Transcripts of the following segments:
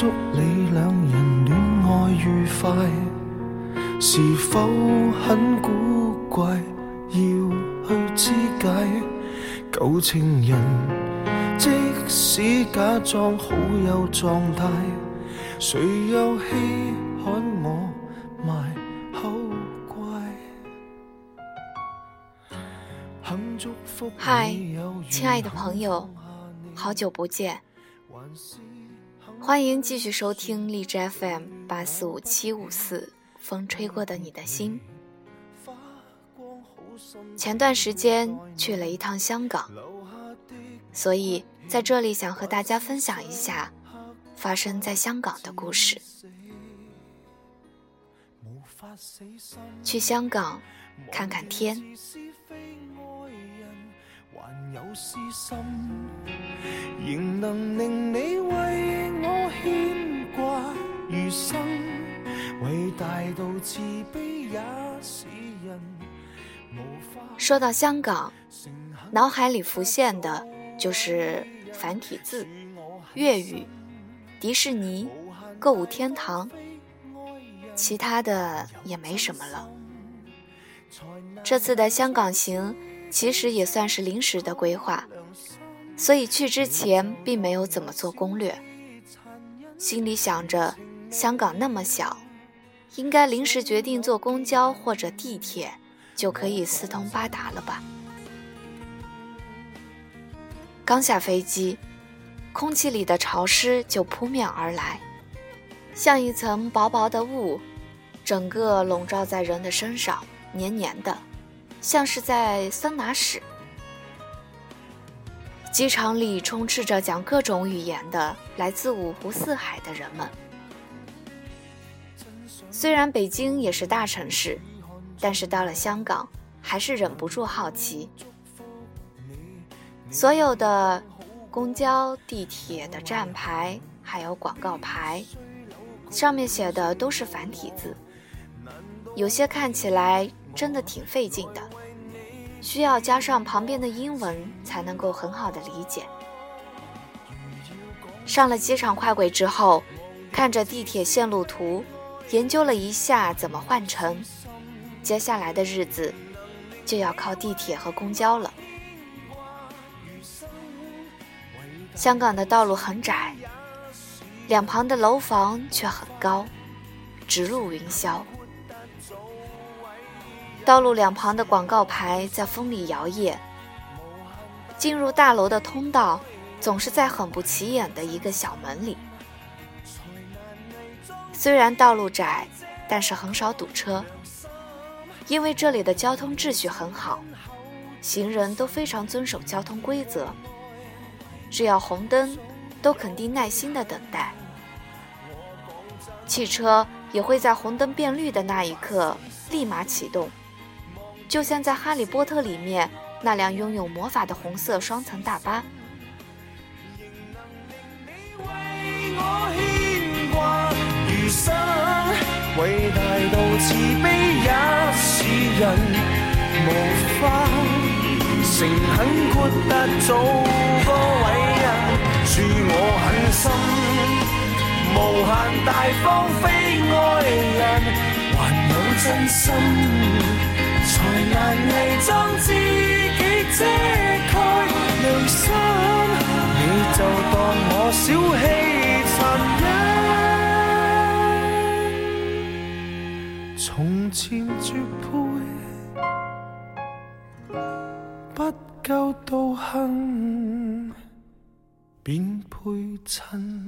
祝你两人恋爱愉快，是否很古怪？要去肢解旧情人，即使假装好有状态，谁又稀罕我卖口乖？幸祝福嗨亲爱的朋友，好久不见，欢迎继续收听荔枝 FM 八四五七五四，风吹过的你的心。前段时间去了一趟香港，所以在这里想和大家分享一下发生在香港的故事。去香港看看天，还有私心，仍能令你为说到香港，脑海里浮现的就是繁体字、粤语、迪士尼、购物天堂，其他的也没什么了。这次的香港行其实也算是临时的规划，所以去之前并没有怎么做攻略，心里想着香港那么小，应该临时决定坐公交或者地铁。就可以四通八达了吧？刚下飞机，空气里的潮湿就扑面而来，像一层薄薄的雾，整个笼罩在人的身上，黏黏的，像是在桑拿室。机场里充斥着讲各种语言的来自五湖四海的人们。虽然北京也是大城市。但是到了香港，还是忍不住好奇。所有的公交、地铁的站牌，还有广告牌，上面写的都是繁体字，有些看起来真的挺费劲的，需要加上旁边的英文才能够很好的理解。上了机场快轨之后，看着地铁线路图，研究了一下怎么换乘。接下来的日子就要靠地铁和公交了。香港的道路很窄，两旁的楼房却很高，直入云霄。道路两旁的广告牌在风里摇曳。进入大楼的通道总是在很不起眼的一个小门里。虽然道路窄，但是很少堵车。因为这里的交通秩序很好，行人都非常遵守交通规则。只要红灯，都肯定耐心的等待。汽车也会在红灯变绿的那一刻立马启动，就像在《哈利波特》里面那辆拥有魔法的红色双层大巴。伟大到慈悲也是人，无法诚恳豁达做个伟人。恕我狠心，无限大方非爱人，还有真心，才难伪装自己遮盖良心。你就当我小气残忍。从前绝配，不够道行，便配衬。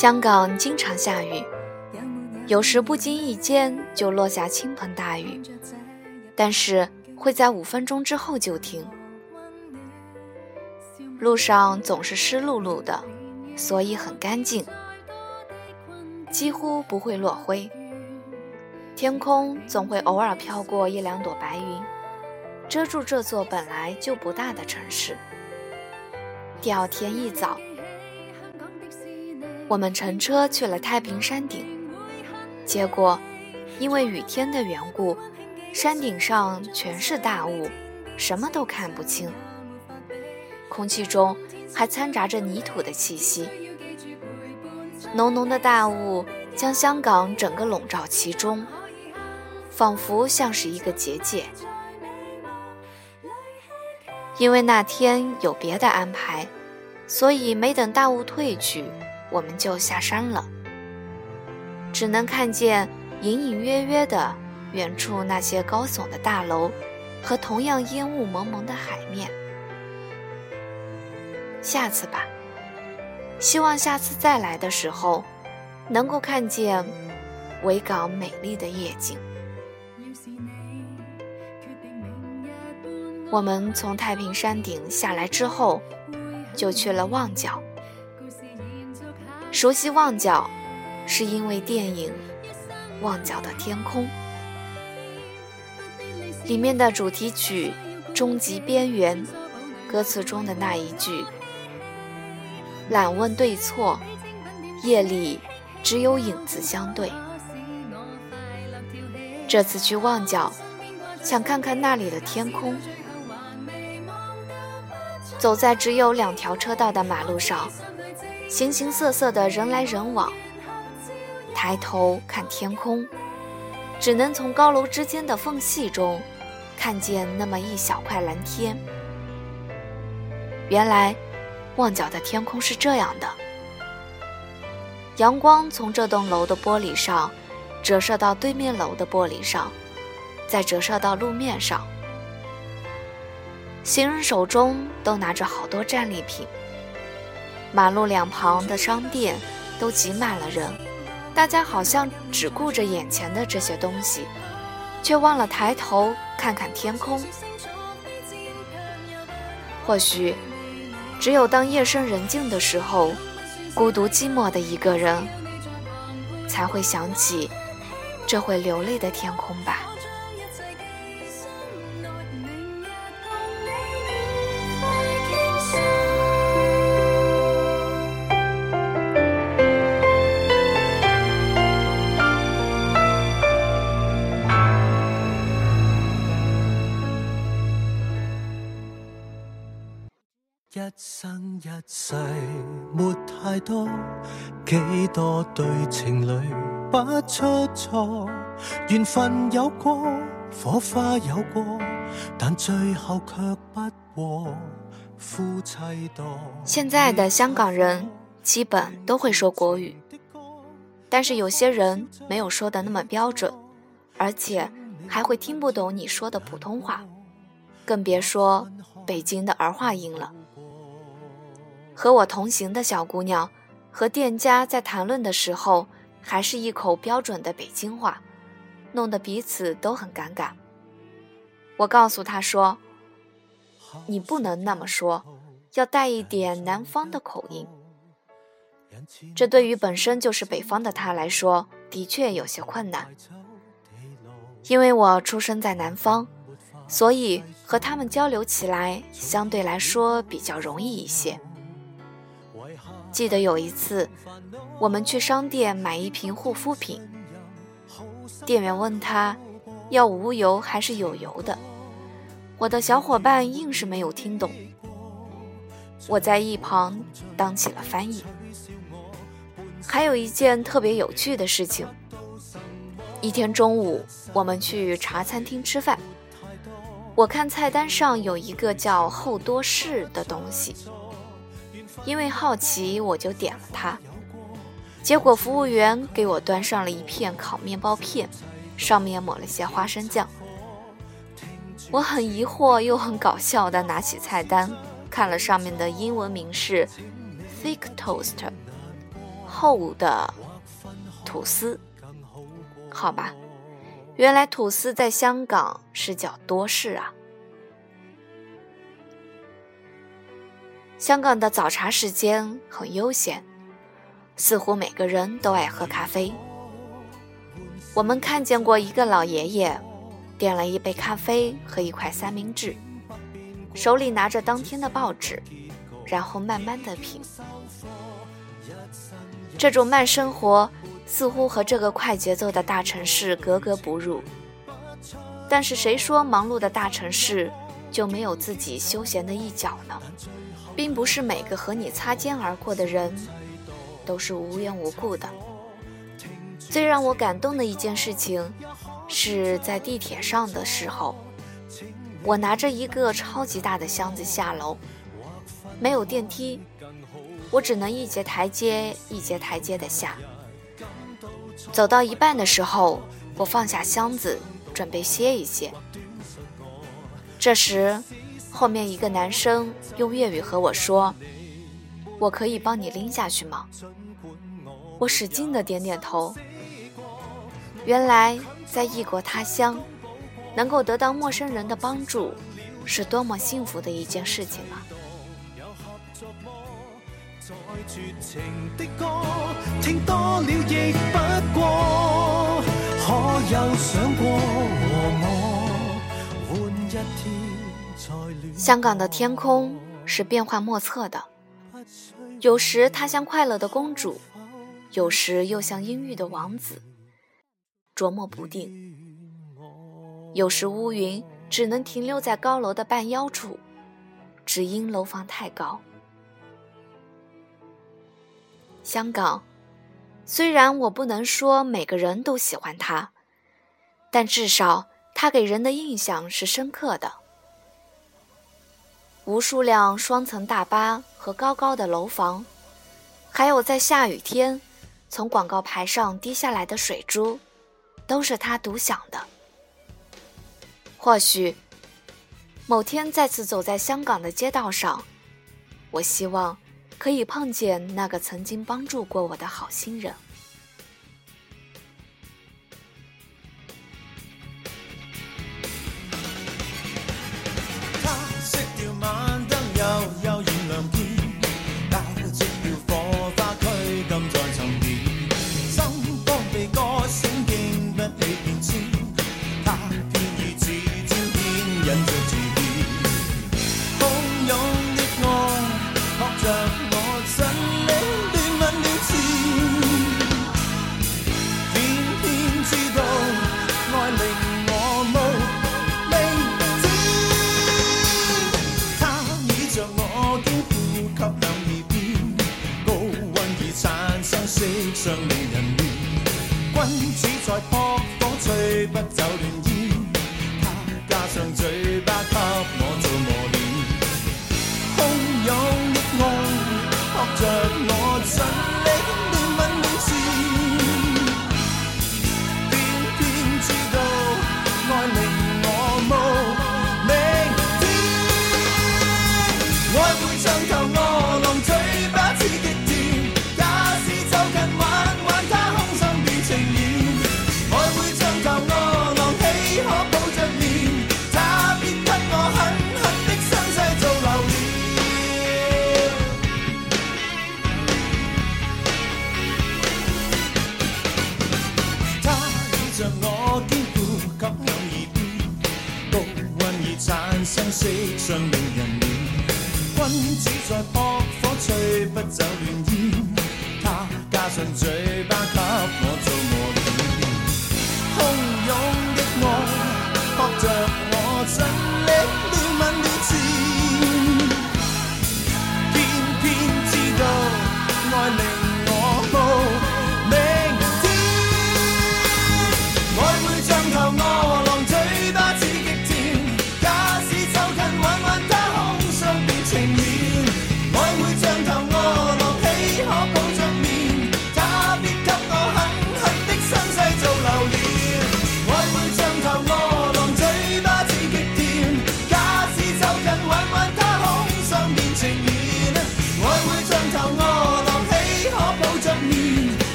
香港经常下雨，有时不经意间就落下倾盆大雨，但是会在五分钟之后就停。路上总是湿漉漉的，所以很干净，几乎不会落灰。天空总会偶尔飘过一两朵白云，遮住这座本来就不大的城市。第二天一早，我们乘车去了太平山顶，结果因为雨天的缘故，山顶上全是大雾，什么都看不清，空气中还掺杂着泥土的气息，浓浓的大雾将香港整个笼罩其中。仿佛像是一个结界，因为那天有别的安排，所以没等大雾退去，我们就下山了。只能看见隐隐约约的远处那些高耸的大楼和同样烟雾蒙蒙的海面。下次吧，希望下次再来的时候，能够看见维港美丽的夜景。我们从太平山顶下来之后，就去了旺角。熟悉旺角，是因为电影《旺角的天空》里面的主题曲《终极边缘》，歌词中的那一句“懒问对错，夜里只有影子相对”。这次去旺角，想看看那里的天空。走在只有两条车道的马路上，形形色色的人来人往。抬头看天空，只能从高楼之间的缝隙中看见那么一小块蓝天。原来，旺角的天空是这样的：阳光从这栋楼的玻璃上折射到对面楼的玻璃上，再折射到路面上。行人手中都拿着好多战利品，马路两旁的商店都挤满了人，大家好像只顾着眼前的这些东西，却忘了抬头看看天空。或许，只有当夜深人静的时候，孤独寂寞的一个人，才会想起这会流泪的天空吧。一生一世没太多，几多对情侣不出错，缘分有过，火花有过，但最后却不和。夫妻多。现在的香港人基本都会说国语，但是有些人没有说的那么标准，而且还会听不懂你说的普通话，更别说北京的儿化音了。和我同行的小姑娘和店家在谈论的时候，还是一口标准的北京话，弄得彼此都很尴尬。我告诉她说：“你不能那么说，要带一点南方的口音。”这对于本身就是北方的她来说，的确有些困难。因为我出生在南方，所以和他们交流起来相对来说比较容易一些。记得有一次，我们去商店买一瓶护肤品，店员问他要无油还是有油的，我的小伙伴硬是没有听懂，我在一旁当起了翻译。还有一件特别有趣的事情，一天中午我们去茶餐厅吃饭，我看菜单上有一个叫厚多士的东西。因为好奇，我就点了它。结果服务员给我端上了一片烤面包片，上面抹了些花生酱。我很疑惑又很搞笑地拿起菜单，看了上面的英文名是 “thick toast”，厚的吐司。好吧，原来吐司在香港是叫多士啊。香港的早茶时间很悠闲，似乎每个人都爱喝咖啡。我们看见过一个老爷爷，点了一杯咖啡和一块三明治，手里拿着当天的报纸，然后慢慢的品。这种慢生活似乎和这个快节奏的大城市格格不入。但是谁说忙碌的大城市就没有自己休闲的一角呢？并不是每个和你擦肩而过的人都是无缘无故的。最让我感动的一件事情，是在地铁上的时候，我拿着一个超级大的箱子下楼，没有电梯，我只能一节台阶一节台阶的下。走到一半的时候，我放下箱子，准备歇一歇。这时。后面一个男生用粤语和我说：“我可以帮你拎下去吗？”我使劲的点点头。原来在异国他乡，能够得到陌生人的帮助，是多么幸福的一件事情啊！香港的天空是变幻莫测的，有时它像快乐的公主，有时又像阴郁的王子，捉摸不定。有时乌云只能停留在高楼的半腰处，只因楼房太高。香港，虽然我不能说每个人都喜欢它，但至少它给人的印象是深刻的。无数辆双层大巴和高高的楼房，还有在下雨天从广告牌上滴下来的水珠，都是他独享的。或许某天再次走在香港的街道上，我希望可以碰见那个曾经帮助过我的好心人。